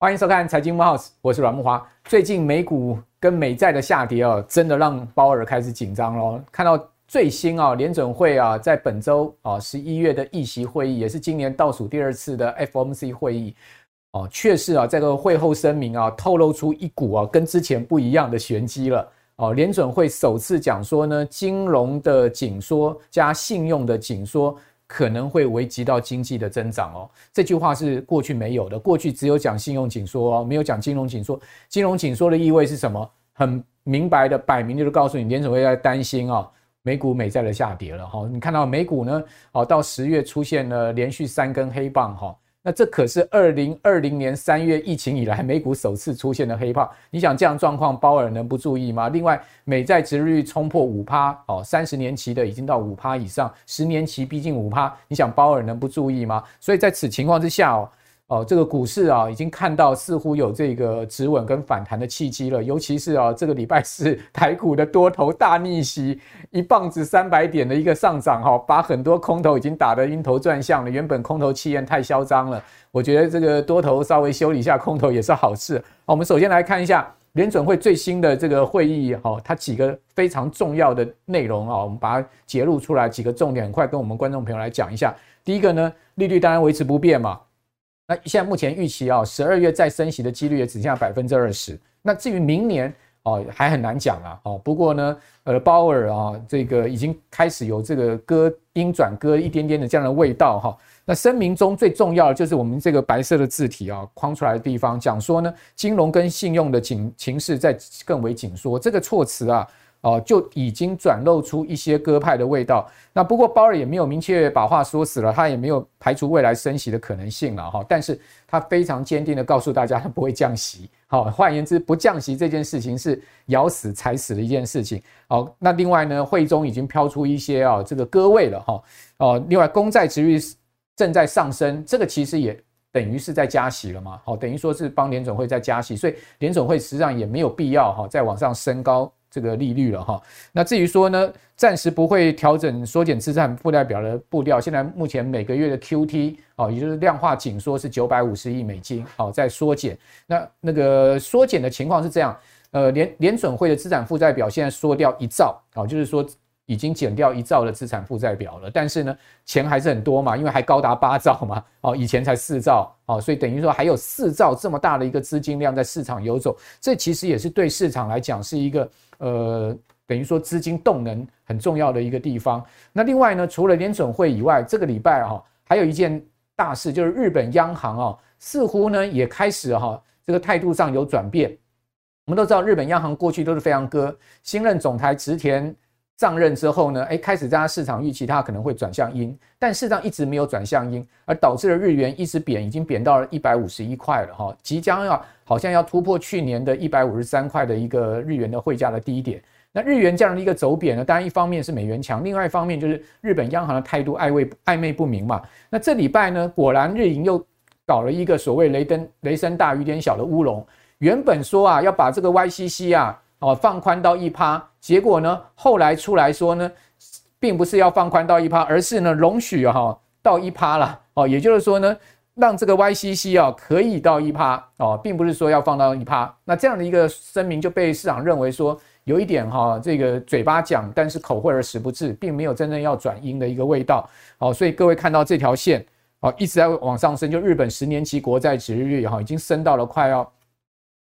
欢迎收看财经慕 House，我是阮慕驊。最近美股跟美债的下跌哦，真的让鲍尔开始紧张喽。看到最新啊，联准会啊，在本周啊十一月的议息会议，也是今年倒数第二次的 FOMC 会议哦，确实啊，这个会后声明啊，透露出一股啊跟之前不一样的玄机了哦。联准会首次讲说呢，金融的紧缩加信用的紧缩。可能会危及到经济的增长哦，这句话是过去没有的。过去只有讲信用紧缩哦，没有讲金融紧缩。金融紧缩的意味是什么？很明白的，摆明就是告诉你，联准会在担心啊，美股美债的下跌了哈。你看到美股呢，哦，到十月出现了连续三根黑棒哈。那这可是二零二零年三月疫情以来美股首次出现的黑泡，你想这样状况，鲍尔能不注意吗？另外，美债殖率冲破五趴哦，三十年期的已经到五趴以上，十年期逼近五趴，你想鲍尔能不注意吗？所以在此情况之下哦。哦，这个股市啊，已经看到似乎有这个止稳跟反弹的契机了。尤其是啊，这个礼拜四台股的多头大逆袭，一棒子三百点的一个上涨，哈，把很多空头已经打得晕头转向了。原本空头气焰太嚣张了，我觉得这个多头稍微修理一下空头也是好事。好，我们首先来看一下联准会最新的这个会议，哈，它几个非常重要的内容啊，我们把它揭露出来几个重点，很快跟我们观众朋友来讲一下。第一个呢，利率当然维持不变嘛。那现在目前预期啊，十二月再升息的几率也只剩下百分之二十。那至于明年哦，还很难讲啊。哦，不过呢，呃，鲍尔啊，这个已经开始有这个鸽鹰转鸽一点点的这样的味道哈。那声明中最重要的就是我们这个白色的字体啊，框出来的地方讲说呢，金融跟信用的紧情势在更为紧缩。这个措辞啊。哦，就已经转露出一些鸽派的味道。那不过鲍尔也没有明确把话说死了，他也没有排除未来升息的可能性了哈。但是他非常坚定的告诉大家，他不会降息。好，换言之，不降息这件事情是咬死踩死的一件事情。好，那另外呢，会中已经飘出一些啊这个鸽味了哈。哦，另外公债殖率正在上升，这个其实也等于是在加息了嘛。好，等于说是帮联总会在加息，所以联总会实际上也没有必要哈再往上升高。这个利率了哈，那至于说呢，暂时不会调整缩减资产负债表的步调。现在目前每个月的 QT 哦，也就是量化紧缩是九百五十亿美金哦，在缩减。那那个缩减的情况是这样，呃，联联准会的资产负债表现在缩掉一兆哦，就是说。已经减掉一兆的资产负债表了，但是呢，钱还是很多嘛，因为还高达八兆嘛，哦，以前才四兆，哦，所以等于说还有四兆这么大的一个资金量在市场游走，这其实也是对市场来讲是一个呃，等于说资金动能很重要的一个地方。那另外呢，除了联准会以外，这个礼拜哈还有一件大事，就是日本央行哦，似乎呢也开始哈这个态度上有转变。我们都知道日本央行过去都是非常鸽，新任总裁植田。上任之后呢，哎，开始大家市场预期它可能会转向鹰，但事实上一直没有转向鹰，而导致了日元一直贬，已经贬到了一百五十一块了哈，即将要好像要突破去年的一百五十三块的一个日元的汇价的低点。那日元这样的一个走贬呢，当然一方面是美元强，另外一方面就是日本央行的态度暧昧暧昧不明嘛。那这礼拜呢，果然日银又搞了一个所谓雷登雷声大雨点小的乌龙，原本说啊要把这个 YCC 啊。哦，放宽到一趴，结果呢，后来出来说呢，并不是要放宽到一趴，而是呢，容许哈到一趴了。哦，也就是说呢，让这个 YCC 啊可以到一趴哦，并不是说要放到一趴。那这样的一个声明就被市场认为说有一点哈，这个嘴巴讲，但是口惠而实不至，并没有真正要转阴的一个味道。哦，所以各位看到这条线哦，一直在往上升，就日本十年期国债殖利率哈已经升到了快要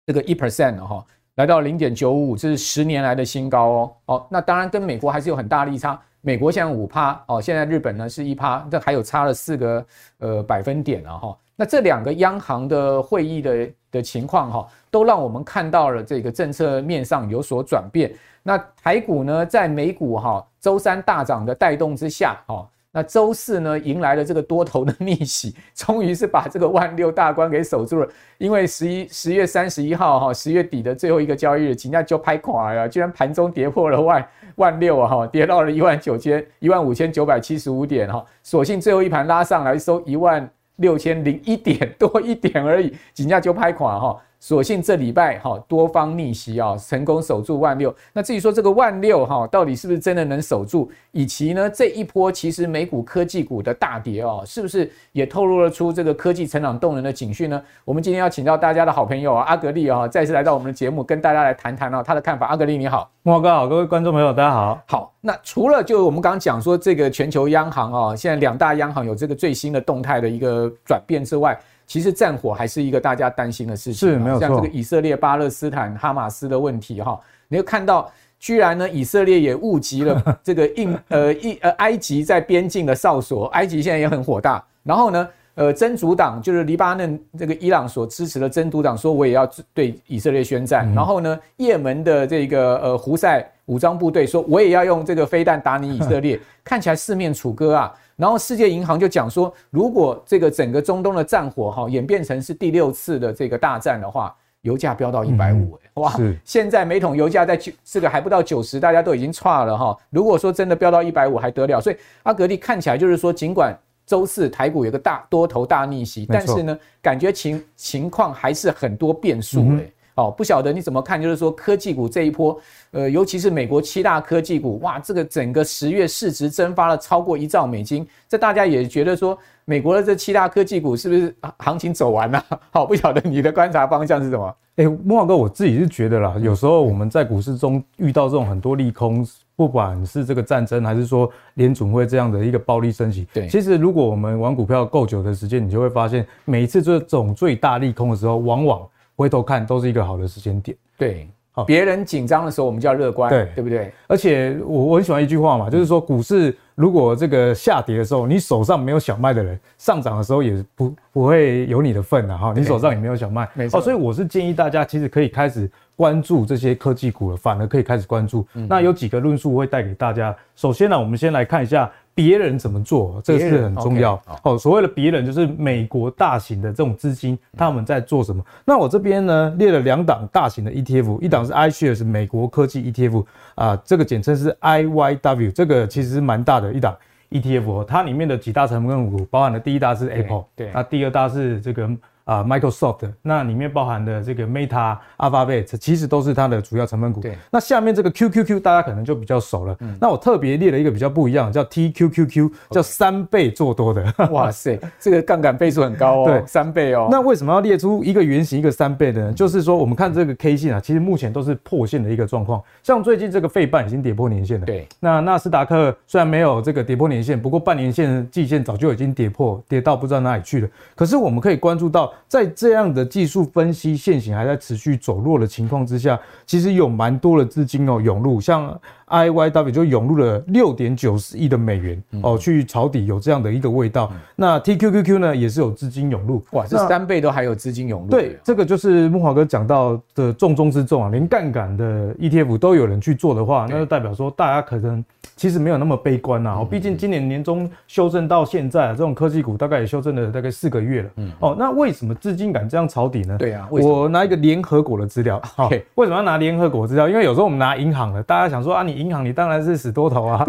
这个一 percent 了哈。来到零点九五，这是十年来的新高哦。哦，那当然跟美国还是有很大利差。美国现在五趴哦，现在日本呢是一趴，这还有差了四个呃百分点了哈。那这两个央行的会议的的情况哈，都让我们看到了这个政策面上有所转变。那台股呢，在美股哈周三大涨的带动之下哈。那周四呢，迎来了这个多头的逆袭，终于是把这个万六大关给守住了。因为十一十月三十一号哈，十月底的最后一个交易日，今天就拍垮了，居然盘中跌破了万万六啊哈，跌到了一万九千一万五千九百七十五点哈，所幸最后一盘拉上来收一万六千零一点多一点而已，今天就拍垮哈。所幸这礼拜哈多方逆袭啊，成功守住万六。那至于说这个万六哈，到底是不是真的能守住？以及呢这一波其实美股科技股的大跌哦，是不是也透露了出这个科技成长动能的警讯呢？我们今天要请到大家的好朋友啊，阿格力啊，再次来到我们的节目，跟大家来谈谈啊他的看法。阿格力你好，莫哥好，各位观众朋友大家好。好，那除了就我们刚刚讲说这个全球央行啊，现在两大央行有这个最新的动态的一个转变之外。其实战火还是一个大家担心的事情，是没有。像这个以色列、巴勒斯坦、哈马斯的问题，哈，你会看到，居然呢，以色列也误击了 这个印呃印呃埃及在边境的哨所，埃及现在也很火大。然后呢，呃，真主党就是黎巴嫩这个伊朗所支持的真主党说，我也要对以色列宣战。然后呢，也门的这个呃胡塞武装部队说，我也要用这个飞弹打你以色列。看起来四面楚歌啊。然后世界银行就讲说，如果这个整个中东的战火哈演变成是第六次的这个大战的话，油价飙到一百五，哇！现在每桶油价在九这个还不到九十，大家都已经差了哈。如果说真的飙到一百五还得了？所以阿格力看起来就是说，尽管周四台股有个大多头大逆袭，但是呢，感觉情情况还是很多变数诶。哦，不晓得你怎么看？就是说科技股这一波，呃，尤其是美国七大科技股，哇，这个整个十月市值蒸发了超过一兆美金，这大家也觉得说，美国的这七大科技股是不是行情走完了？好，不晓得你的观察方向是什么？哎，慕驊哥，我自己是觉得啦，有时候我们在股市中遇到这种很多利空，不管是这个战争，还是说联总会这样的一个暴力升级，对，其实如果我们玩股票够久的时间，你就会发现，每一次这种最大利空的时候，往往回头看都是一个好的时间点，对，好，别人紧张的时候我们叫乐观，对，对不对？而且我我很喜欢一句话嘛，就是说股市如果这个下跌的时候，你手上没有小麦的人，上涨的时候也不不会有你的份的哈，你手上也没有小麦，没错。所以我是建议大家其实可以开始关注这些科技股了，反而可以开始关注。那有几个论述会带给大家。首先呢，我们先来看一下。别人怎么做，这个是很重要。好，所谓的别人就是美国大型的这种资金，他们在做什么？那我这边呢列了两档大型的 ETF，一档是 iShares 美国科技 ETF 啊，这个简称是 IYW，这个其实是蛮大的一档 ETF，它里面的几大成分股包含的第一大是 Apple，对，那第二大是这个。啊，Microsoft 那里面包含的这个 Meta、Alphabet 其实都是它的主要成分股。对，那下面这个 QQQ 大家可能就比较熟了。嗯，那我特别列了一个比较不一样，叫 TQQQ，叫三倍做多的。哇塞，这个杠杆倍数很高哦。对，三倍哦。那为什么要列出一个圆形一个三倍的呢？就是说，我们看这个 K 线啊，其实目前都是破线的一个状况。像最近这个费半已经跌破年线了。对，那纳斯达克虽然没有这个跌破年线，不过半年线、季线早就已经跌破，跌到不知道哪里去了。可是我们可以关注到。在这样的技术分析现行还在持续走弱的情况之下，其实有蛮多的资金哦涌入，像 IYW 就涌入了六点九四亿的美元哦去抄底，有这样的一个味道。那 TQQQ 呢也是有资金涌入，哇，这三倍都还有资金涌入。对，这个就是木华哥讲到的重中之重啊，连杠杆的 ETF 都有人去做的话，那就代表说大家可能其实没有那么悲观呐。哦，毕竟今年年中修正到现在，啊这种科技股大概也修正了大概四个月了。嗯，哦，那为什么？资金敢这样抄底呢？对啊，我拿一个联合国的资料。好，为什么要拿联合国资料？因为有时候我们拿银行的，大家想说啊，你银行你当然是死多头啊。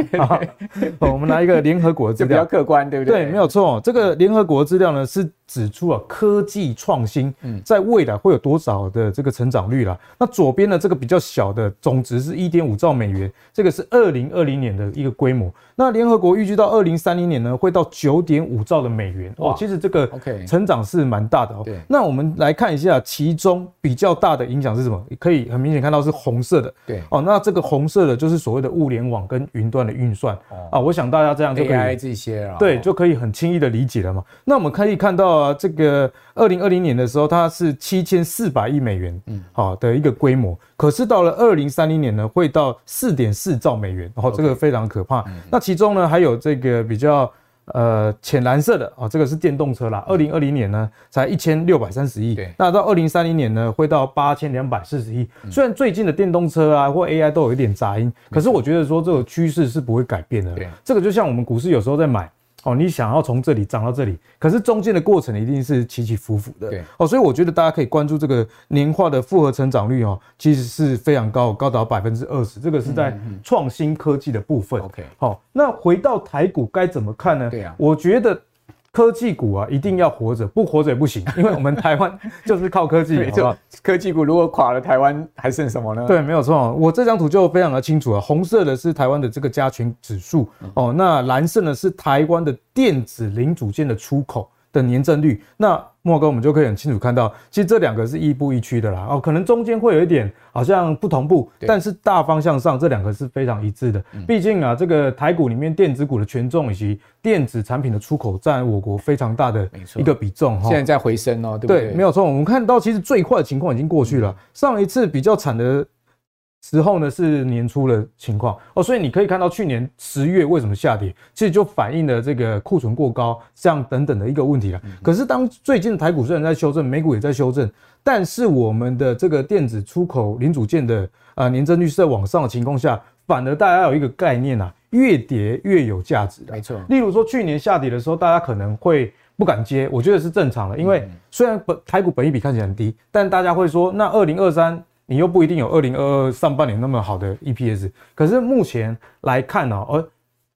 我们拿一个联合国的资料，比较客观，对不对？对，没有错。这个联合国资料呢是。指出啊，科技创新在未来会有多少的这个成长率啦？那左边的这个比较小的总值是一点五兆美元，这个是二零二零年的一个规模。那联合国预计到二零三零年呢，会到九点五兆的美元哦。其实这个成长是蛮大的哦。对。那我们来看一下，其中比较大的影响是什么？可以很明显看到是红色的。对。哦，那这个红色的就是所谓的物联网跟云端的运算啊。我想大家这样就可以这些啊，对，就可以很轻易的理解了嘛。那我们可以看到。啊，这个二零二零年的时候，它是七千四百亿美元，嗯，好的一个规模。可是到了二零三零年呢，会到四点四兆美元，然后这个非常可怕。那其中呢，还有这个比较呃浅蓝色的啊，这个是电动车啦。二零二零年呢，才一千六百三十亿，对。那到二零三零年呢，会到八千两百四十亿。虽然最近的电动车啊或 AI 都有一点杂音，可是我觉得说这个趋势是不会改变的。这个就像我们股市有时候在买。哦，你想要从这里涨到这里，可是中间的过程一定是起起伏伏的。对，哦，所以我觉得大家可以关注这个年化的复合成长率哦，其实是非常高，高达百分之二十。这个是在创新科技的部分。OK，好，那回到台股该怎么看呢？对啊，我觉得科技股啊，一定要活着，不活着也不行，因为我们台湾就是靠科技。没错，科技股如果垮了，台湾还剩什么呢？对，没有错。我这张图就非常的清楚啊，红色的是台湾的这个加权指数哦，那蓝色呢是台湾的电子零组件的出口的年增率。那莫哥，我们就可以很清楚看到，其实这两个是亦步亦趋的啦。哦，可能中间会有一点好像不同步，但是大方向上这两个是非常一致的。毕竟啊，这个台股里面电子股的权重以及电子产品的出口占我国非常大的一个比重哈。现在在回升哦，对不对？对，没有错。我们看到其实最坏的情况已经过去了，上一次比较惨的。时候呢是年初的情况哦，所以你可以看到去年十月为什么下跌，其实就反映了这个库存过高这样等等的一个问题了。可是当最近的台股虽然在修正，美股也在修正，但是我们的这个电子出口零组件的啊年增率是在往上的情况下，反而大家有一个概念啊，越跌越有价值的。没错。例如说去年下跌的时候，大家可能会不敢接，我觉得是正常的，因为虽然本台股本益比看起来很低，但大家会说那二零二三。你又不一定有二零二二上半年那么好的 EPS，可是目前来看呢，而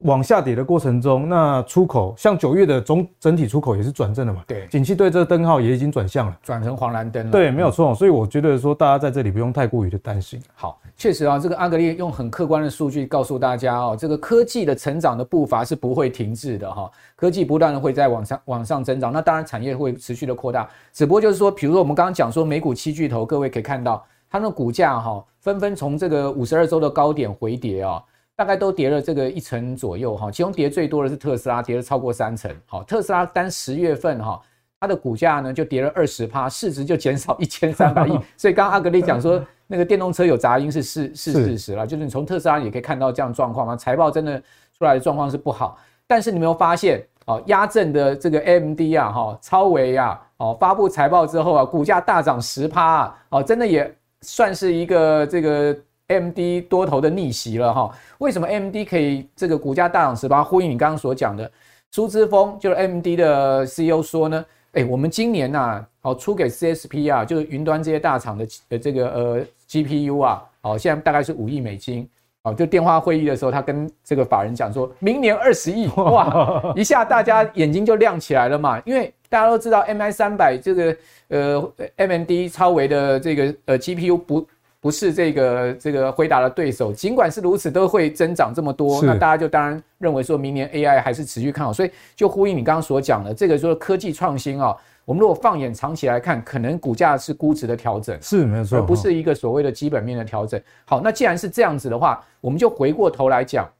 往下跌的过程中，那出口像九月的总整体出口也是转正了嘛？对，景气对这个灯号也已经转向了，转成黄蓝灯了。对，没有错。所以我觉得说，大家在这里不用太过于的担心。好，确实啊，这个阿格力用很客观的数据告诉大家哦，这个科技的成长的步伐是不会停滞的哈，科技不断的会在往上往上增长，那当然产业会持续的扩大，只不过就是说，比如说我们刚刚讲说美股七巨头，各位可以看到。它的股价哈，纷纷从这个五十二周的高点回跌啊，大概都跌了这个一成左右哈。其中跌最多的是特斯拉，跌了超过三成。好，特斯拉单十月份哈，它的股价呢就跌了二十趴，市值就减少一千三百亿。所以刚刚阿格力讲说，那个电动车有杂音是事是事实了，就是你从特斯拉也可以看到这样状况嘛，财报真的出来的状况是不好。但是你没有发现哦，压阵的这个 AMD 啊，哈，超微啊，哦，发布财报之后啊，股价大涨十趴啊，哦，真的也。算是一个这个 M D 多头的逆袭了哈。为什么 M D 可以这个股价大涨十八？呼应你刚刚所讲的，苏之峰就是 M D 的 CEO 说呢，哎，我们今年呐，好出给 CSP 啊，就是云端这些大厂的呃这个呃 GPU 啊，好现在大概是五亿美金。哦，就电话会议的时候，他跟这个法人讲说，明年二十亿，哇，一下大家眼睛就亮起来了嘛，因为大家都知道 MI 三百这个呃 M N D 超维的这个呃 GPU 不不是这个这个回答的对手，尽管是如此，都会增长这么多，那大家就当然认为说明年 AI 还是持续看好，所以就呼应你刚刚所讲的这个说科技创新啊。我们如果放眼长期来看，可能股价是估值的调整，是没错，而不是一个所谓的基本面的调整。好，那既然是这样子的话，我们就回过头来讲，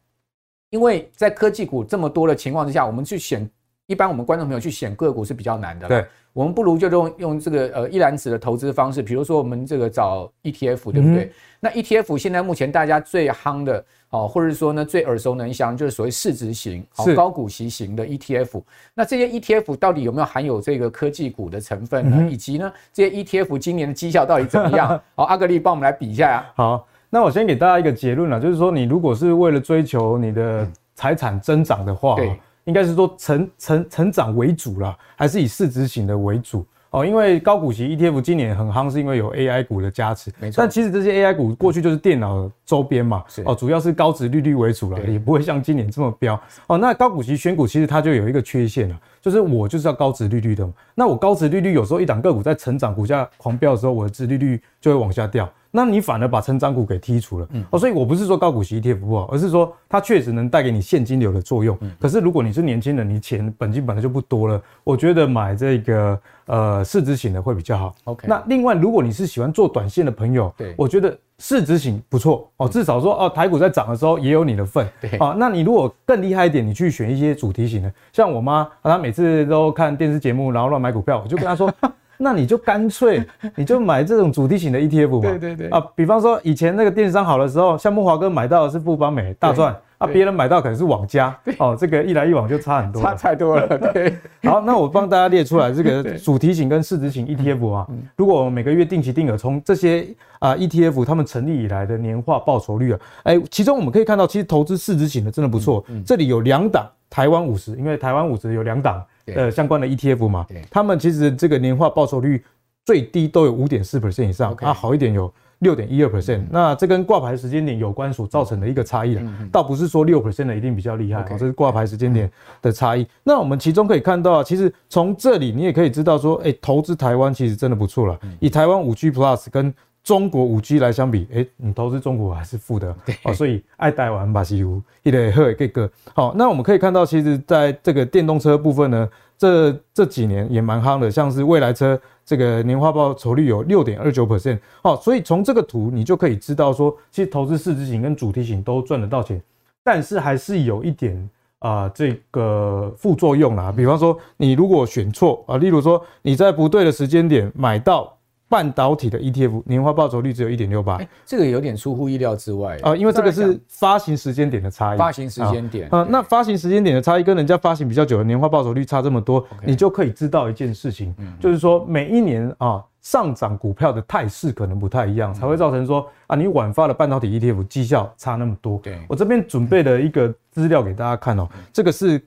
因为在科技股这么多的情况之下，我们去选，一般我们观众朋友去选个股是比较难的。对。我们不如就用用这个呃一篮子的投资方式，比如说我们这个找 ETF，对不对？嗯、那 ETF 现在目前大家最夯的哦，或者是说呢最耳熟能详，就是所谓市值型、好高股息型的 ETF。那这些 ETF 到底有没有含有这个科技股的成分呢？嗯、以及呢这些 ETF 今年的绩效到底怎么样？好，阿格力帮我们来比一下呀。好，那我先给大家一个结论了，就是说你如果是为了追求你的财产增长的话，对。应该是说成成成长为主啦，还是以市值型的为主哦？因为高股息 ETF 今年很夯，是因为有 AI 股的加持。没错。但其实这些 AI 股过去就是电脑周边嘛，哦，主要是高值利率为主了，也不会像今年这么飙哦。那高股息选股其实它就有一个缺陷了，就是我就是要高值利率的嘛。那我高值利率有时候一档个股在成长，股价狂飙的时候，我的值利率就会往下掉。那你反而把成长股给剔除了，嗯，哦，所以我不是说高股息 ETF 不好，而是说它确实能带给你现金流的作用。可是如果你是年轻人，你钱本金本来就不多了，我觉得买这个呃市值型的会比较好。OK，那另外如果你是喜欢做短线的朋友，对，我觉得市值型不错哦，至少说哦台股在涨的时候也有你的份。对，啊，那你如果更厉害一点，你去选一些主题型的，像我妈，她每次都看电视节目，然后乱买股票，我就跟她说。那你就干脆你就买这种主题型的 ETF 嘛。对对对。啊，比方说以前那个电商好的时候，像木华哥买到的是富邦美大赚啊，别人买到可能是网家哦，这个一来一往就差很多，差太多了。对。好，那我帮大家列出来这个主题型跟市值型 ETF 啊，如果我们每个月定期定额从这些啊 ETF 他们成立以来的年化报酬率啊，哎，其中我们可以看到，其实投资市值型的真的不错。这里有两档台湾五十，因为台湾五十有两档。呃，相关的 ETF 嘛，他们其实这个年化报酬率最低都有五点四 percent 以上，啊，好一点有六点一二 percent。那这跟挂牌时间点有关所造成的一个差异了，倒不是说六 percent 的一定比较厉害，这是挂牌时间点的差异。那我们其中可以看到啊，其实从这里你也可以知道说，哎，投资台湾其实真的不错了。以台湾五 G Plus 跟中国五 G 来相比，哎，你投资中国还是负的，哦，所以爱台湾吧西湖一类喝给个好。那我们可以看到，其实在这个电动车部分呢，这这几年也蛮夯的，像是未来车这个年化报酬率有六点二九 percent，好，所以从这个图你就可以知道说，其实投资市值型跟主题型都赚得到钱，但是还是有一点啊、呃、这个副作用啦，比方说你如果选错啊，例如说你在不对的时间点买到。半导体的 ETF 年化报酬率只有一点六八，这个有点出乎意料之外。啊、呃，因为这个是发行时间点的差异。发行时间点啊，那发行时间点的差异跟人家发行比较久的年化报酬率差这么多，你就可以知道一件事情，就是说每一年啊上涨股票的态势可能不太一样，才会造成说啊你晚发的半导体 ETF 绩效差那么多。对，我这边准备了一个资料给大家看哦，这个是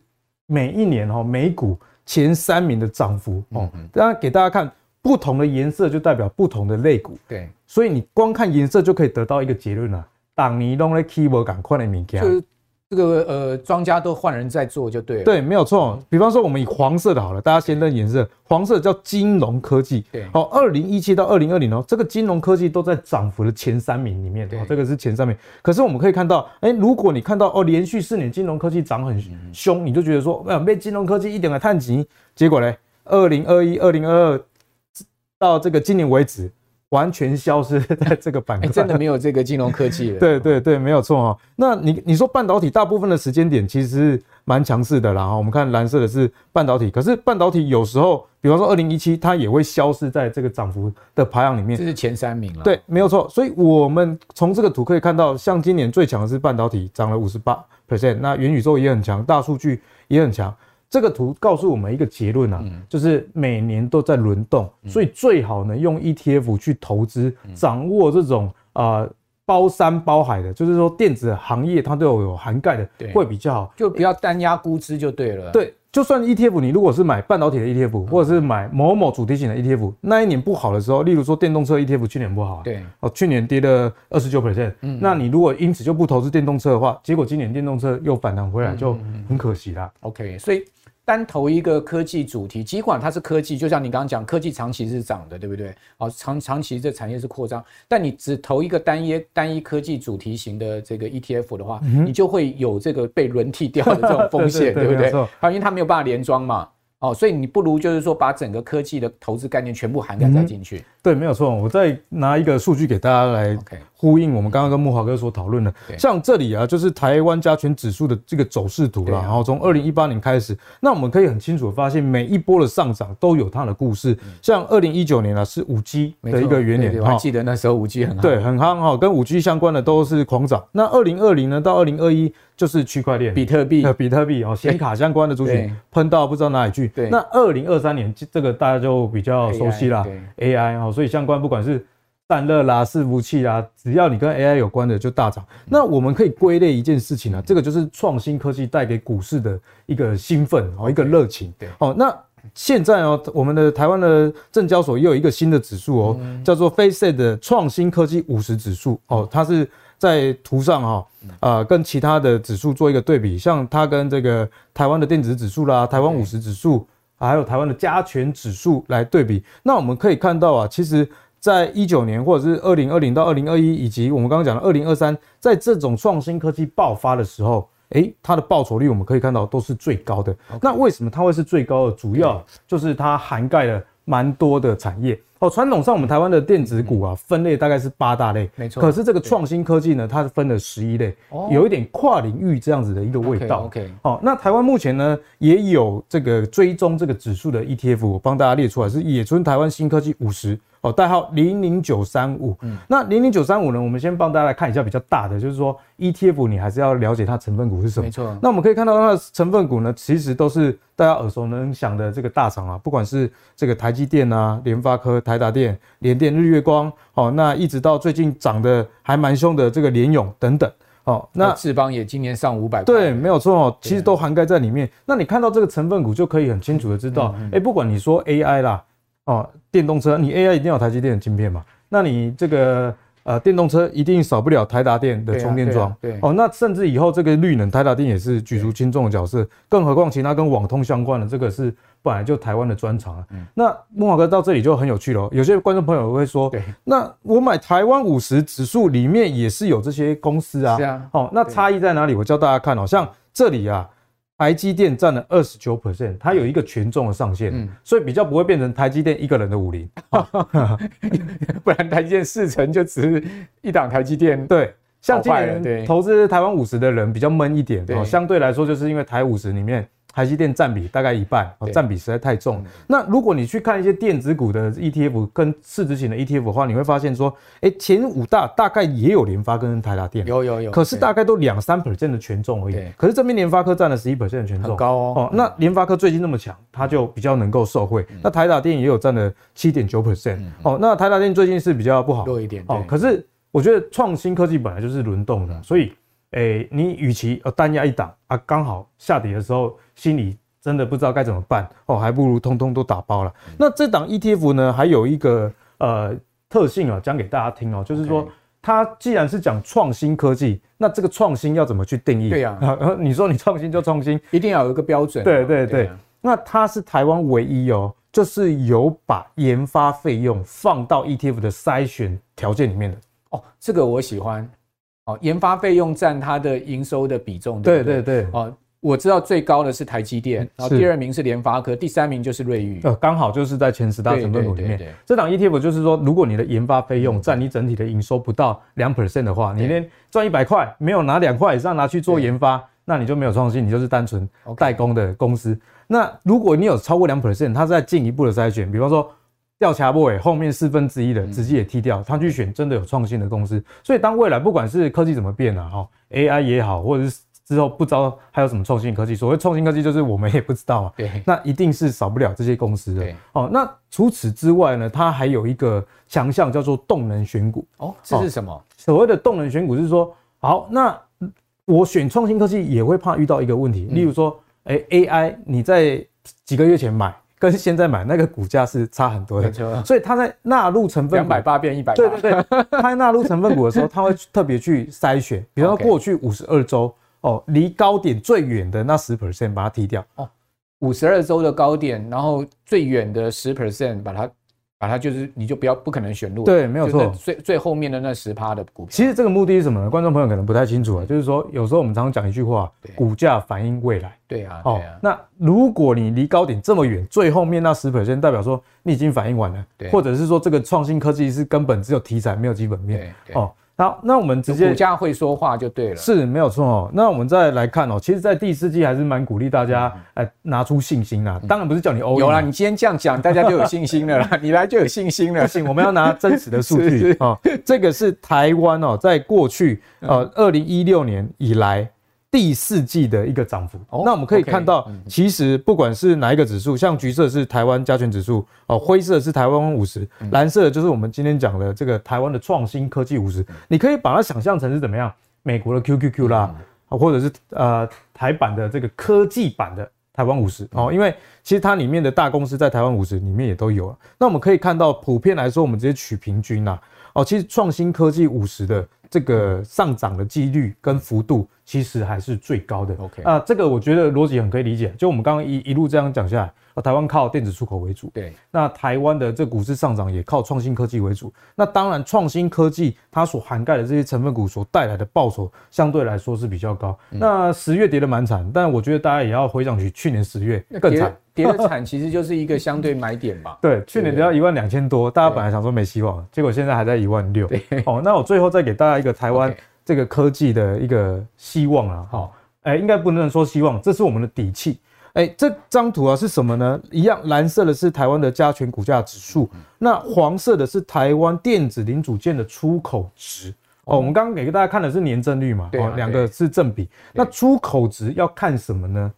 每一年哦美股前三名的涨幅哦，当然给大家看。不同的颜色就代表不同的类股，对，所以你光看颜色就可以得到一个结论了。当你弄了 keyboard 赶快的物件，就是这个呃庄家都换人在做就对了。对，没有错。比方说我们以黄色的好了，大家先认颜色，黄色叫金融科技。对，好，二零一七到二零二零哦，这个金融科技都在涨幅的前三名里面。对，这个是前三名。可是我们可以看到，哎，如果你看到哦，连续四年金融科技涨很凶，你就觉得说，哎，被金融科技一点来探及，结果呢，二零二一、二零二二。到这个今年为止，完全消失在这个板块，真的没有这个金融科技了。对对对，没有错哈。那你你说半导体大部分的时间点其实是蛮强势的啦哈。我们看蓝色的是半导体，可是半导体有时候，比方说二零一七，它也会消失在这个涨幅的排行里面。这是前三名了。对，没有错。所以我们从这个图可以看到，像今年最强的是半导体，涨了五十八 percent。那元宇宙也很强，大数据也很强。这个图告诉我们一个结论啊，就是每年都在轮动，所以最好呢用 ETF 去投资，掌握这种啊包山包海的，就是说电子行业它都有有涵盖的，会比较好，就不要单压估值就对了。对，就算 ETF 你如果是买半导体的 ETF，或者是买某某主题型的 ETF，那一年不好的时候，例如说电动车 ETF 去年不好，对，哦去年跌了二十九 percent，那你如果因此就不投资电动车的话，结果今年电动车又反弹回来，就很可惜啦。OK，所以。单投一个科技主题，尽管它是科技，就像你刚刚讲，科技长期是涨的，对不对？哦，长长期这产业是扩张，但你只投一个单一单一科技主题型的这个 ETF 的话，嗯、你就会有这个被轮替掉的这种风险，对不对？因为它没有办法连装嘛。哦，所以你不如就是说把整个科技的投资概念全部涵盖在进去。对，没有错。我再拿一个数据给大家来呼应我们刚刚跟木华哥所讨论的。像这里啊，就是台湾加权指数的这个走势图了。然后从二零一八年开始，那我们可以很清楚的发现，每一波的上涨都有它的故事。像二零一九年啊，是五 G 的一个元年，我还记得那时候五 G 很夯。对，很夯哈，跟五 G 相关的都是狂涨。那二零二零呢，到二零二一。就是区块链，比特币，比特币哦，显卡相关的族群喷到不知道哪里去。对，那二零二三年这个大家就比较熟悉啦，AI 哦，所以相关不管是散热啦、伺服器啦，只要你跟 AI 有关的就大涨。那我们可以归类一件事情啊，这个就是创新科技带给股市的一个兴奋哦，一个热情。对，哦，那现在哦，我们的台湾的证交所也有一个新的指数哦，叫做 FactSet 的创新科技五十指数哦，它是。在图上哈，呃，跟其他的指数做一个对比，像它跟这个台湾的电子指数啦、台湾五十指数，还有台湾的加权指数来对比，那我们可以看到啊，其实在一九年或者是二零二零到二零二一，以及我们刚刚讲的二零二三，在这种创新科技爆发的时候，诶，它的报酬率我们可以看到都是最高的。那为什么它会是最高的？主要就是它涵盖了蛮多的产业。哦，传统上我们台湾的电子股啊，分类大概是八大类，没错。可是这个创新科技呢，它是分了十一类，有一点跨领域这样子的一个味道。OK，哦，那台湾目前呢也有这个追踪这个指数的 ETF，我帮大家列出来是野村台湾新科技五十。哦，代号零零九三五。嗯，那零零九三五呢？我们先帮大家来看一下比较大的，就是说 ETF，你还是要了解它成分股是什么。没错。那我们可以看到它的成分股呢，其实都是大家耳熟能详的这个大厂啊，不管是这个台积电啊、联发科、台达电、联电、日月光，哦，那一直到最近涨得还蛮凶的这个联咏等等。哦，那智邦也今年上五百。对，没有错哦，其实都涵盖在里面。那你看到这个成分股，就可以很清楚的知道，哎，不管你说 AI 啦。哦，电动车你 AI 一定要台积电的晶片嘛？那你这个呃，电动车一定少不了台达电的充电桩。对，哦，那甚至以后这个绿能，台达电也是举足轻重的角色。更何况其他跟网通相关的，这个是本来就台湾的专长啊。那慕驊哥到这里就很有趣了。有些观众朋友会说，对，那我买台湾五十指数里面也是有这些公司啊。是啊。哦，那差异在哪里？我教大家看哦，像这里啊。台积电占了二十九 percent，它有一个权重的上限，嗯，所以比较不会变成台积电一个人的武林，不然台积电四成就只是一档台积电。对，像今年投资台湾五十的人比较闷一点，哦，相对来说就是因为台五十里面。台积电占比大概一半，占比实在太重。那如果你去看一些电子股的 ETF 跟市值型的 ETF 的话，你会发现说，哎，前五大大概也有联发跟台达电，有有有，可是大概都两三 percent 的权重而已。可是这边联发科占了十一 percent 的权重，很高哦。哦，那联发科最近那么强，它就比较能够受惠。那台达电也有占了七点九 percent。哦，那台达电最近是比较不好，弱一点。哦，可是我觉得创新科技本来就是轮动的，所以，哎，你与其呃单压一档啊，刚好下跌的时候心里。真的不知道该怎么办哦，还不如通通都打包了。那这档 ETF 呢，还有一个呃特性啊，讲给大家听哦，就是说它既然是讲创新科技，那这个创新要怎么去定义？对呀，你说你创新就创新，一定要有一个标准。对对对，那它是台湾唯一哦，就是有把研发费用放到 ETF 的筛选条件里面的哦，这个我喜欢哦，研发费用占它的营收的比重，对对对哦。我知道最高的是台积电，然后第二名是联发科，第三名就是瑞昱。呃，刚好就是在前十大成分股里面。这档 ETF 就是说，如果你的研发费用占你整体的营收不到两 percent 的话，你连赚一百块没有拿两块以上拿去做研发，那你就没有创新，你就是单纯代工的公司。那如果你有超过两 percent，它在进一步的筛选，比方说调查部委后面四分之一的直接也踢掉，他去选真的有创新的公司。所以当未来不管是科技怎么变啊，哈，AI 也好，或者是之后不知道还有什么创新科技，所谓创新科技就是我们也不知道啊。对，那一定是少不了这些公司的。对，哦，那除此之外呢，它还有一个强项叫做动能选股。哦，这是什么？所谓的动能选股是说，好，那我选创新科技也会怕遇到一个问题，例如说，哎，AI 你在几个月前买跟现在买那个股价是差很多的，所以它在纳入成分两百八变一百。对对对，它在纳入成分股的时候，它会特别去筛选，比方说过去五十二周。哦，离高点最远的那十 percent 把它踢掉哦，五十二周的高点，然后最远的十 percent 把它。把它就是，你就不要不可能选入。对，没有错。最最后面的那十趴的股票。其实这个目的是什么呢？观众朋友可能不太清楚啊。就是说，有时候我们常常讲一句话，股价反映未来。对啊。哦。那如果你离高点这么远，最后面那十 percent 代表说你已经反映完了，或者是说这个创新科技是根本只有题材没有基本面。哦。好，那我们直接股价会说话就对了，是没有错哦。那我们再来看哦，其实，在第四季还是蛮鼓励大家哎拿出信心啦。当然不是叫你欧有啦，你今天这样讲，大家就有信心了啦。你来就有信心了。行，我们要拿真实的数据 啊。这个是台湾哦，在过去呃二零一六年以来。第四季的一个涨幅，那我们可以看到，其实不管是哪一个指数，像橘色是台湾加权指数，哦，灰色是台湾五十，蓝色就是我们今天讲的这个台湾的创新科技五十。你可以把它想象成是怎么样？美国的 QQQ 啦，或者是呃台版的这个科技版的台湾五十哦，因为其实它里面的大公司在台湾五十里面也都有。那我们可以看到，普遍来说，我们直接取平均啦，哦，其实创新科技五十的这个上涨的几率跟幅度。其实还是最高的。OK 啊，这个我觉得逻辑很可以理解。就我们刚刚一一路这样讲下来，啊，台湾靠电子出口为主。对，那台湾的这股市上涨也靠创新科技为主。那当然，创新科技它所涵盖的这些成分股所带来的报酬，相对来说是比较高。嗯、那十月跌得蛮惨，但我觉得大家也要回想起去年十月更惨，跌得 惨其实就是一个相对买点吧。对，去年跌到一万两千多，大家本来想说没希望，结果现在还在一万六。哦，那我最后再给大家一个台湾。这个科技的一个希望啊，好，哎，应该不能说希望，这是我们的底气。哎，这张图啊是什么呢？一样，蓝色的是台湾的加权股价指数，那黄色的是台湾电子零组件的出口值。哦，我们刚刚给大家看的是年增率嘛，哦，两个是正比。那出口值要看什么呢？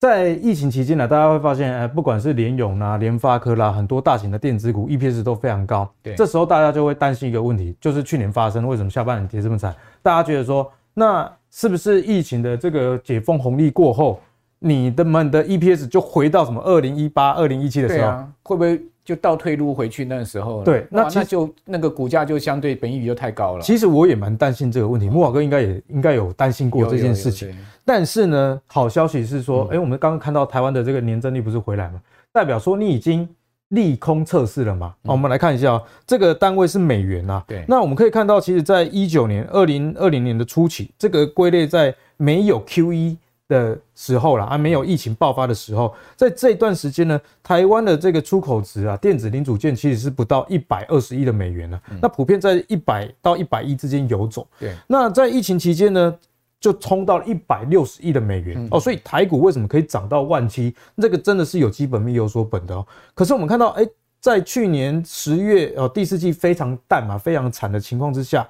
在疫情期间呢，大家会发现，哎，不管是联咏啦、联发科啦，很多大型的电子股 EPS 都非常高。对，这时候大家就会担心一个问题，就是去年发生为什么下半年跌这么惨？大家觉得说，那是不是疫情的这个解封红利过后，你的们的 EPS 就回到什么二零一八、二零一七的时候？对啊，会不会就倒退路回去那个时候了。对，那那就那个股价就相对本益比就太高了。其实我也蛮担心这个问题，慕驊哥应该也应该有担心过这件事情。但是呢，好消息是说，哎、嗯欸，我们刚刚看到台湾的这个年增率不是回来吗？代表说你已经利空测试了嘛？我们来看一下、喔，这个单位是美元啊。对，那我们可以看到，其实在一九年、二零二零年的初期，这个归类在没有 QE。的时候啦，啊，没有疫情爆发的时候，在这段时间呢，台湾的这个出口值啊，电子零组件其实是不到一百二十亿的美元呢、嗯。那普遍在一百到一百亿之间游走。对。那在疫情期间呢，就冲到了一百六十亿的美元、嗯、哦。所以台股为什么可以涨到万七？这个真的是有基本面有所本的哦。可是我们看到，哎、欸，在去年十月哦，第四季非常淡嘛，非常惨的情况之下，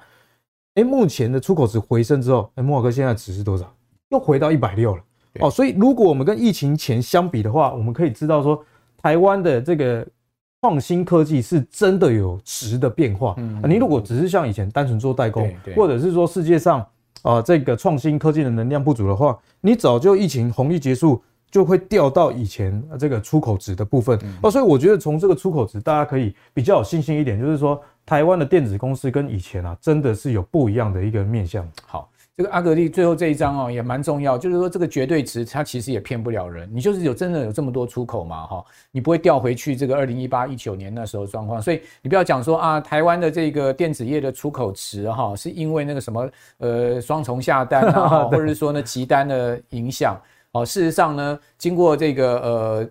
哎、欸，目前的出口值回升之后，哎、欸，慕驊哥现在值是多少？又回到一百六了哦，所以如果我们跟疫情前相比的话，我们可以知道说，台湾的这个创新科技是真的有值的变化。嗯，你如果只是像以前单纯做代工，或者是说世界上啊这个创新科技的能量不足的话，你早就疫情红利结束，就会掉到以前这个出口值的部分哦。所以我觉得从这个出口值，大家可以比较有信心一点，就是说台湾的电子公司跟以前啊，真的是有不一样的一个面向。好。这个阿格力最后这一张哦也蛮重要，就是说这个绝对值它其实也骗不了人，你就是有真的有这么多出口嘛哈，你不会掉回去这个二零一八一九年那时候状况，所以你不要讲说啊台湾的这个电子业的出口值哈是因为那个什么呃双重下单啊，或者是说呢急单的影响哦，事实上呢经过这个呃。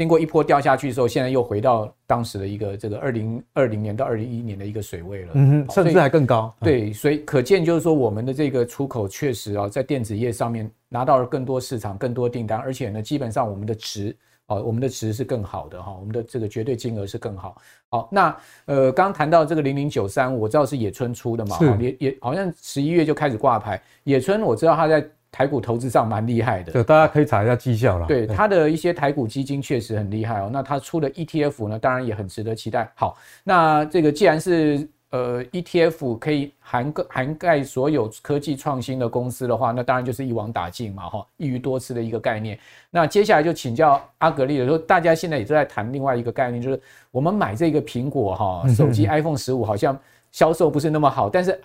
经过一波掉下去的时候，现在又回到当时的一个这个二零二零年到二零一一年的一个水位了，嗯哼，甚至还更高。对，所以可见就是说，我们的这个出口确实啊，在电子业上面拿到了更多市场、更多订单，而且呢，基本上我们的值啊，我们的值是更好的哈，我们的这个绝对金额是更好。好，那呃，刚谈到这个零零九三，我知道是野村出的嘛，也也好像十一月就开始挂牌。野村我知道他在。台股投资上蛮厉害的，就大家可以查一下绩效啦。对，它的一些台股基金确实很厉害哦。那它出的 ETF 呢，当然也很值得期待。好，那这个既然是呃 ETF 可以涵盖涵盖所有科技创新的公司的话，那当然就是一网打尽嘛，哈，一鱼多吃的一个概念。那接下来就请教阿格力了，说，大家现在也都在谈另外一个概念，就是我们买这个苹果哈手机 iPhone 十五好像销售不是那么好，但是。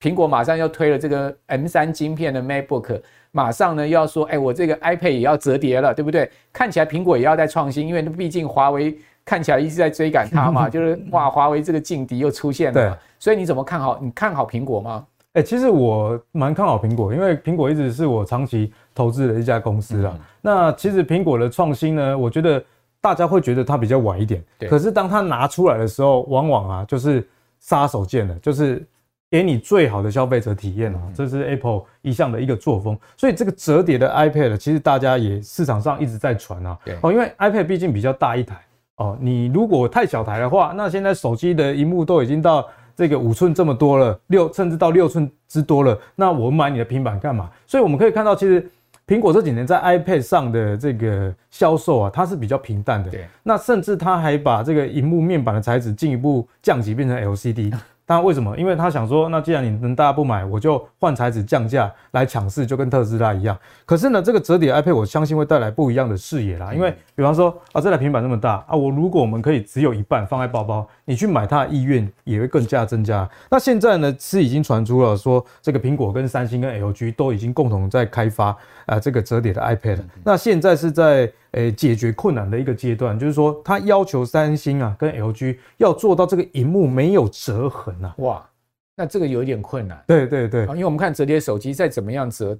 苹果马上要推了这个 M 三晶片的 MacBook，马上呢又要说，哎，我这个 iPad 也要折叠了，对不对？看起来苹果也要在创新，因为毕竟华为看起来一直在追赶它嘛，就是哇，华为这个劲敌又出现了。对，所以你怎么看好？你看好苹果吗？哎，其实我蛮看好苹果，因为苹果一直是我长期投资的一家公司啊。那其实苹果的创新呢，我觉得大家会觉得它比较晚一点，可是当它拿出来的时候，往往啊就是杀手锏了，就是。给你最好的消费者体验啊，这是 Apple 一向的一个作风。所以这个折叠的 iPad，其实大家也市场上一直在传啊。哦，因为 iPad 毕竟比较大一台哦，你如果太小台的话，那现在手机的荧幕都已经到这个五寸这么多了，六甚至到六寸之多了。那我买你的平板干嘛？所以我们可以看到，其实苹果这几年在 iPad 上的这个销售啊，它是比较平淡的。对。那甚至它还把这个荧幕面板的材质进一步降级，变成 LCD。那为什么？因为他想说，那既然你们大家不买，我就换材质降价来抢市，就跟特斯拉一样。可是呢，这个折叠 iPad 我相信会带来不一样的视野啦。因为比方说啊，这台平板那么大啊，我如果我们可以只有一半放在包包，你去买它的意愿也会更加增加。那现在呢，是已经传出了说，这个苹果跟三星跟 LG 都已经共同在开发啊这个折叠的 iPad。那现在是在。诶，解决困难的一个阶段，就是说，他要求三星啊跟 LG 要做到这个荧幕没有折痕啊。哇，那这个有一点困难。对对对，因为我们看折叠手机再怎么样折，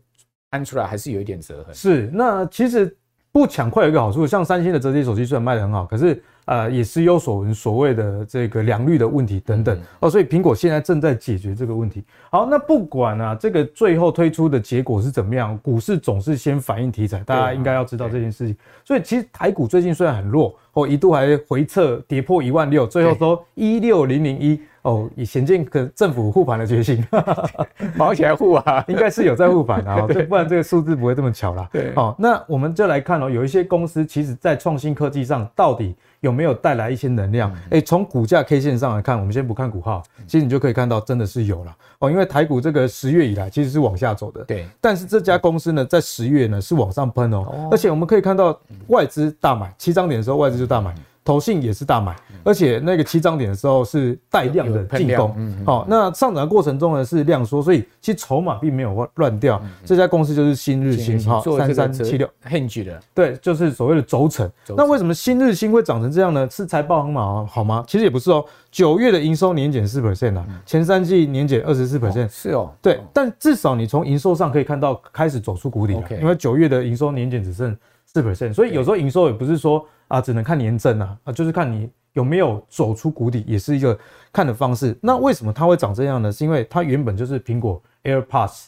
按出来还是有一点折痕。是，那其实不抢快有一个好处，像三星的折叠手机虽然卖得很好，可是。呃，也是有所闻，所谓的这个良率的问题等等哦，所以苹果现在正在解决这个问题。好，那不管啊，这个最后推出的结果是怎么样，股市总是先反映题材，大家应该要知道这件事情。所以其实台股最近虽然很弱，哦，一度还回撤跌破一万六，最后收一六零零一。哦，以显见可政府护盘的决心，忙起来护啊，应该是有在护盘啊，不然这个数字不会这么巧啦。对，好，那我们就来看哦，有一些公司其实在创新科技上到底有没有带来一些能量？哎，从股价 K 线上来看，我们先不看股号，其实你就可以看到真的是有了哦，因为台股这个十月以来其实是往下走的，对，但是这家公司呢，在十月呢是往上喷哦，而且我们可以看到外资大买，七张点的时候外资就大买。投信也是大买，而且那个起涨点的时候是带量的进攻。好，那上涨的过程中呢是量缩，所以其实筹码并没有乱掉。这家公司就是新日新哈，三三七六 Hinge 的，对，就是所谓的轴承。那为什么新日新会涨成这样呢？是财报很好好吗？其实也不是哦。九月的营收年减四 percent 啊，前三季年减二十四 percent。是哦，对，但至少你从营收上可以看到开始走出谷底了，因为九月的营收年减只剩四 percent，所以有时候营收也不是说啊只能看年增啊，啊就是看你有没有走出谷底，也是一个看的方式。那为什么它会长这样呢？是因为它原本就是苹果 AirPods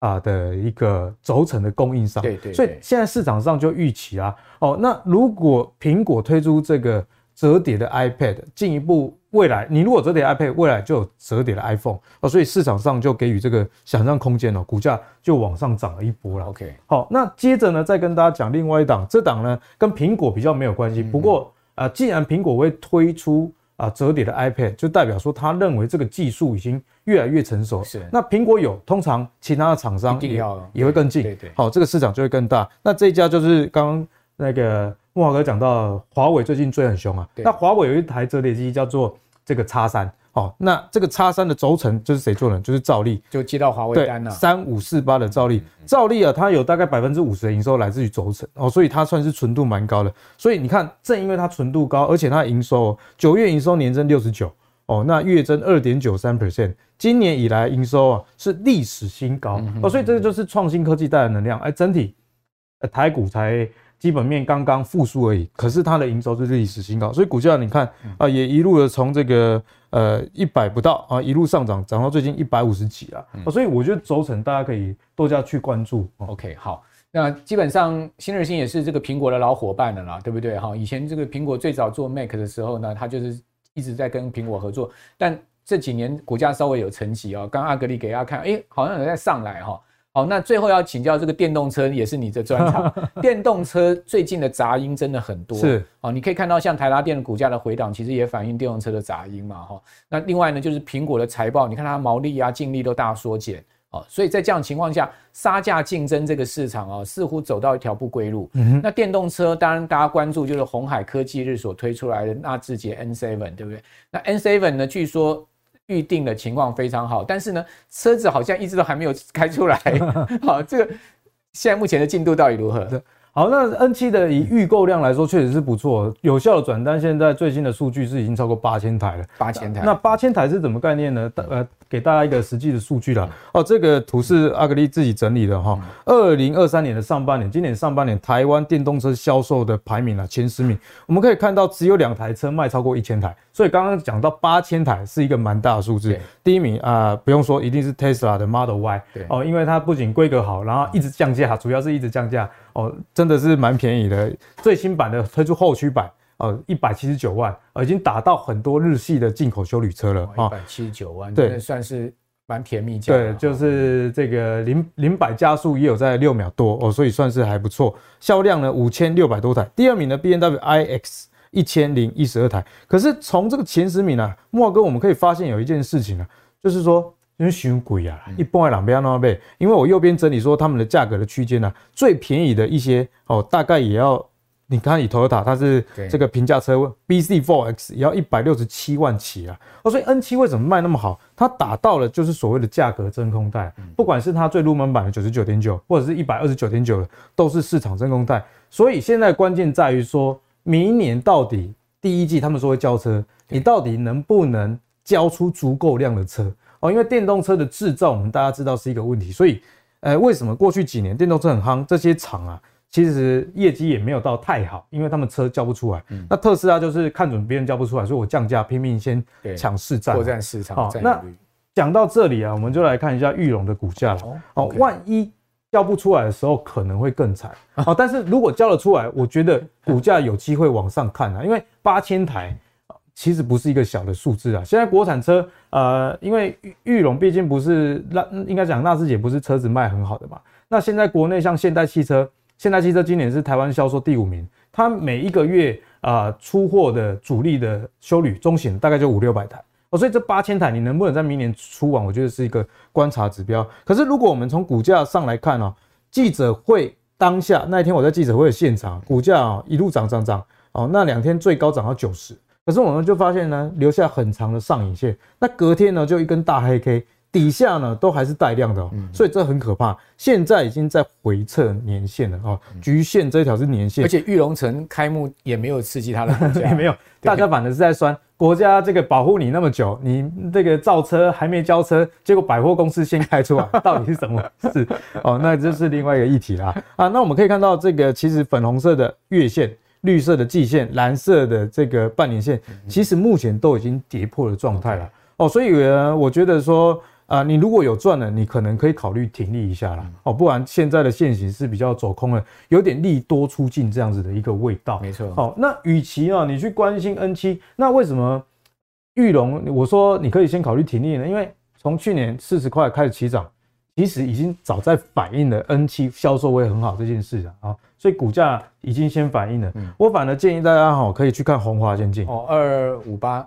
啊的一个轴承的供应商，对对，所以现在市场上就预期啊，哦，那如果苹果推出这个折叠的 iPad，进一步。未来，你如果折叠 iPad，未来就有折叠的 iPhone 哦，所以市场上就给予这个想象空间哦，股价就往上涨了一波了。OK，好，那接着呢，再跟大家讲另外一档，这档呢跟苹果比较没有关系，不过啊，既然苹果会推出啊折叠的 iPad，就代表说他认为这个技术已经越来越成熟。是，那苹果有，通常其他的厂商也也会跟进。对对，好，这个市场就会更大。那这一家就是刚刚那个慕驊哥讲到，华为最近追很凶啊。那华为有一台折叠机叫做。这个叉三，哦，那这个叉三的轴承就是谁做的？就是兆利，就接到华为单了。三五四八的兆利，兆利啊，它有大概百分之五十的营收来自于轴承哦，所以它算是纯度蛮高的。所以你看，正因为它纯度高，而且它营收九月营收年增六十九哦，那月增二点九三 percent，今年以来营收啊是历史新高哦，所以这个就是创新科技带来的能量。哎，整体呃台股才。基本面刚刚复苏而已，可是它的营收是历史新高，所以股价你看啊，也一路的从这个呃一百不到啊，一路上涨，涨到最近一百五十几了。所以我觉得轴承大家可以多加去关注。OK，好，那基本上新日新也是这个苹果的老伙伴了啦，对不对？哈，以前这个苹果最早做 Mac 的时候呢，它就是一直在跟苹果合作，但这几年股价稍微有成绩啊。刚刚阿格力给大家看，哎，好像有在上来哈。好，那最后要请教这个电动车也是你的专长。电动车最近的杂音真的很多，是哦，你可以看到像台达电的股价的回档，其实也反映电动车的杂音嘛，哈。那另外呢，就是苹果的财报，你看它毛利啊、净利都大缩减，哦，所以在这样情况下，杀价竞争这个市场啊，似乎走到一条不归路。嗯，那电动车当然大家关注就是鸿海科技日所推出来的纳智捷 N7，对不对？那 N7 呢，据说。预定的情况非常好，但是呢，车子好像一直都还没有开出来。好，这个现在目前的进度到底如何？好，那 N 七的以预购量来说，确实是不错。有效的转单，现在最新的数据是已经超过八千台了。八千台。那八千台是怎么概念呢？呃，给大家一个实际的数据啦。哦，这个图是阿格力自己整理的哈。二零二三年的上半年，今年上半年台湾电动车销售的排名啊，前十名，我们可以看到只有两台车卖超过一千台。所以刚刚讲到八千台是一个蛮大的数字。第一名啊、呃，不用说，一定是 Tesla 的 Model Y。对。哦，因为它不仅规格好，然后一直降价，主要是一直降价。哦，真的是蛮便宜的。最新版的推出后驱版，呃，一百七十九万，呃，已经打到很多日系的进口修旅车了。一百七十九万，对，算是蛮便宜价。对，就是这个零零百加速也有在六秒多哦，所以算是还不错。销量呢五千六百多台。第二名呢 B N W I X 一千零一十二台。可是从这个前十名啊，莫哥我们可以发现有一件事情啊，就是说。因为太贵啊，一般的人不要那么买。因为我右边整理说他们的价格的区间呢，最便宜的一些哦，大概也要你看以 Toyota 它是这个平价车，BZ4X 也要一百六十七万起啊。哦，所以 N 七为什么卖那么好？它打到了就是所谓的价格真空带，不管是它最入门版的九十九点九，或者是一百二十九点九的，都是市场真空带。所以现在关键在于说，明年到底第一季他们说会交车，你到底能不能交出足够量的车？哦，因为电动车的制造，我们大家知道是一个问题，所以，呃，为什么过去几年电动车很夯？这些厂啊，其实业绩也没有到太好，因为他们车交不出来。嗯，那特斯拉就是看准别人交不出来，所以我降价，拼命先抢市占，扩展市场。好，那讲到这里啊，我们就来看一下裕隆的股价了。哦，万一交不出来的时候，可能会更惨。哦，但是如果交了出来，我觉得股价有机会往上看啊，因为八千台。其实不是一个小的数字啊！现在国产车，呃，因为裕隆毕竟不是那应该讲纳智捷不是车子卖很好的嘛。那现在国内像现代汽车，现代汽车今年是台湾销售第五名，它每一个月啊、出货的主力的修旅中型大概就五六百台哦，所以这八千台你能不能在明年出完，我觉得是一个观察指标。可是如果我们从股价上来看哦，记者会当下那一天我在记者会的现场，股价啊一路涨涨涨。哦，那两天最高涨到九十，可是我们就发现呢，留下很长的上影线，那隔天呢就一根大黑 K。底下呢都还是带量的哦，所以这很可怕。现在已经在回测年线了哦，局限这一条是年线，而且玉龙城开幕也没有刺激它的股价，也 没有，大家反而是在酸国家这个保护你那么久，你这个造车还没交车，结果百货公司先开出来，到底是什么事哦？那这是另外一个议题啦啊。那我们可以看到这个其实粉红色的月线、绿色的季线、蓝色的这个半年线，其实目前都已经跌破了状态了哦，所以呢，我觉得说。啊，你如果有赚了，你可能可以考虑停利一下啦。哦，不然现在的线型是比较走空了，有点利多出尽这样子的一个味道。没错。好，那与其啊，你去关心 N 七，那为什么玉龙？我说你可以先考虑停利呢？因为从去年四十块开始起涨，其实已经早在反映了 N 七销售会很好这件事了啊，所以股价已经先反映了。我反而建议大家哈，可以去看红华先进哦，二五八。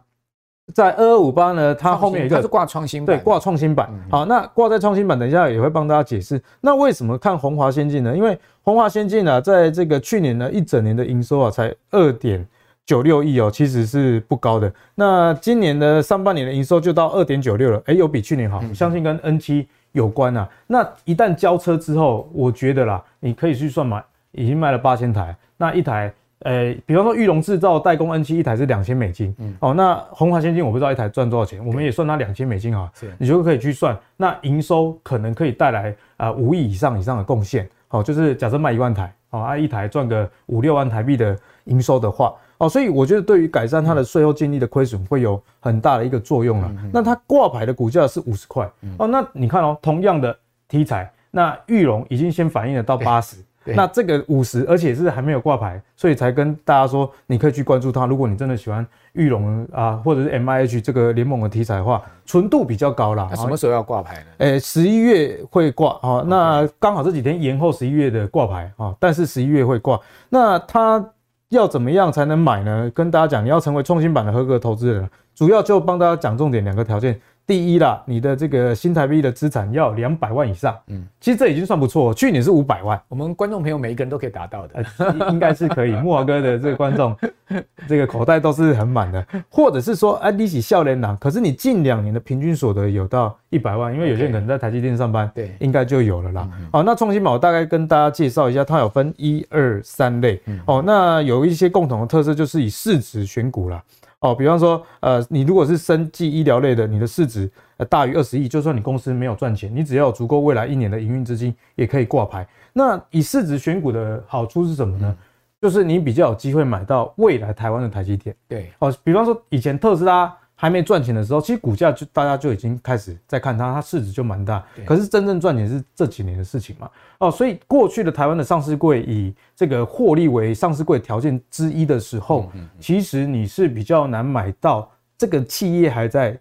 在二二五八呢，它后面有一个它是挂创新板，对，挂创新板。好，那挂在创新板，等一下也会帮大家解释。那为什么看红华先进呢？因为红华先进呢，在这个去年呢一整年的营收啊，才二点九六亿哦，其实是不高的。那今年的上半年的营收就到二点九六了，哎，有比去年好，相信跟 N 七有关啊。那一旦交车之后，我觉得啦，你可以去算嘛，已经卖了八千台，那一台。呃、欸，比方说玉龙制造代工 N 七一台是两千美金，嗯，哦，那红华先进我不知道一台赚多少钱，我们也算它两千美金哈，是，你就可以去算，那营收可能可以带来啊五亿以上以上的贡献，好，就是假设卖一万台，哦，啊一台赚个五六万台币的营收的话，哦，所以我觉得对于改善它的税后净利的亏损会有很大的一个作用了。那它挂牌的股价是五十块，哦，那你看哦，同样的题材，那玉龙已经先反映了到八十。那这个五十，而且是还没有挂牌，所以才跟大家说，你可以去关注它。如果你真的喜欢玉龙啊，或者是 M I H 这个联盟的题材的话，纯度比较高啦。那什么时候要挂牌呢？诶，十一月会挂啊。那刚好这几天延后十一月的挂牌啊，但是十一月会挂。那它要怎么样才能买呢？跟大家讲，你要成为创新版的合格投资人，主要就帮大家讲重点两个条件。第一啦，你的这个新台币的资产要两百万以上，嗯，其实这已经算不错。去年是五百万，我们观众朋友每一个人都可以达到的，呃、应该是可以。木华哥的这个观众，这个口袋都是很满的，或者是说，哎，利息少年郎，可是你近两年的平均所得有到一百万，因为有些人可能在台积电上班，对，应该就有了啦。好，那创新板我大概跟大家介绍一下，它有分一二三类，哦，那有一些共同的特色，就是以市值选股啦。哦，比方说，呃，你如果是生技医疗类的，你的市值呃大于二十亿，就算你公司没有赚钱，你只要有足够未来一年的营运资金，也可以挂牌。那以市值选股的好处是什么呢？就是你比较有机会买到未来台湾的台积电。对，哦，比方说以前特斯拉。还没赚钱的时候，其实股价就大家就已经开始在看它，它市值就蛮大。可是真正赚钱是这几年的事情嘛？哦，所以过去的台湾的上市柜以这个获利为上市柜条件之一的时候，其实你是比较难买到这个企业还在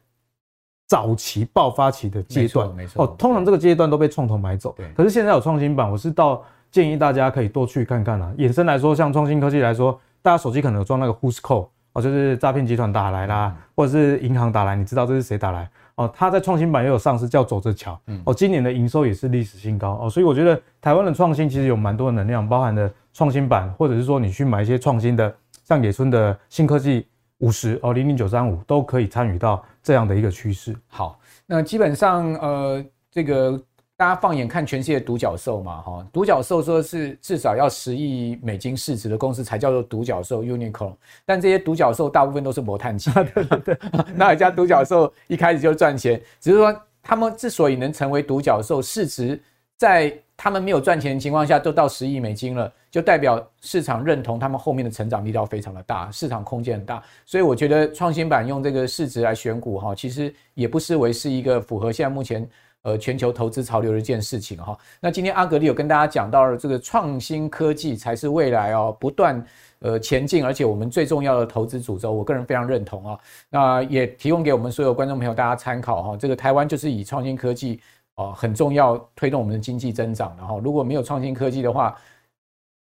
早期爆发期的阶段。没错，哦，通常这个阶段都被创投买走。可是现在有创新版，我是倒建议大家可以多去看看啊。衍生来说，像创新科技来说，大家手机可能有装那个 Who's Call。哦，就是诈骗集团打来啦，或者是银行打来，你知道这是谁打来？哦，他在创新版也有上市，叫走着瞧。哦，今年的营收也是历史新高哦，所以我觉得台湾的创新其实有蛮多的能量，包含了创新版，或者是说你去买一些创新的，像野村的新科技五十哦，零零九三五都可以参与到这样的一个趋势。好，那基本上呃这个。大家放眼看全世界独角兽嘛，哈，独角兽说是至少要十亿美金市值的公司才叫做独角兽 （unicorn），但这些独角兽大部分都是模碳企业。对对对，哪一家独角兽一开始就赚钱？只是说他们之所以能成为独角兽，市值在他们没有赚钱的情况下都到十亿美金了，就代表市场认同他们后面的成长力道非常的大，市场空间很大。所以我觉得创新板用这个市值来选股，哈，其实也不失为是一个符合现在目前。呃，全球投资潮流的一件事情哈。那今天阿格力有跟大家讲到了这个创新科技才是未来哦，不断呃前进，而且我们最重要的投资主轴，我个人非常认同啊。那也提供给我们所有观众朋友大家参考哈。这个台湾就是以创新科技哦很重要推动我们的经济增长的哈。如果没有创新科技的话，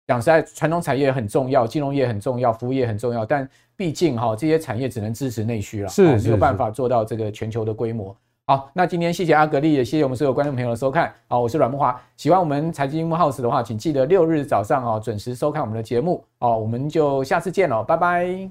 讲实在，传统产业很重要，金融业很重要，服务业很重要，但毕竟哈这些产业只能支持内需了，是没有办法做到这个全球的规模。好，那今天谢谢阿格力，也谢谢我们所有观众朋友的收看。好，我是阮慕驊。喜欢我们财经木 house 的话，请记得六日早上啊准时收看我们的节目。好，我们就下次见了，拜拜。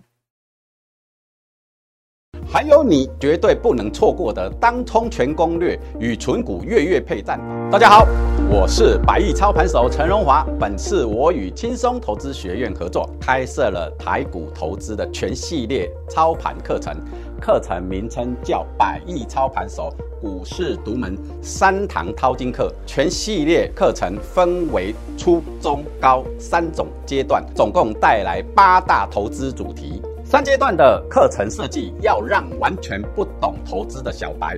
还有你绝对不能错过的当冲全攻略与存股月月配战法。大家好，我是百亿操盘手陈荣华。本次我与轻松投资学院合作，开设了台股投资的全系列操盘课程。课程名称叫“百亿操盘手股市独门三堂淘金课”，全系列课程分为初、中、高三种阶段，总共带来八大投资主题。三阶段的课程设计，要让完全不懂投资的小白，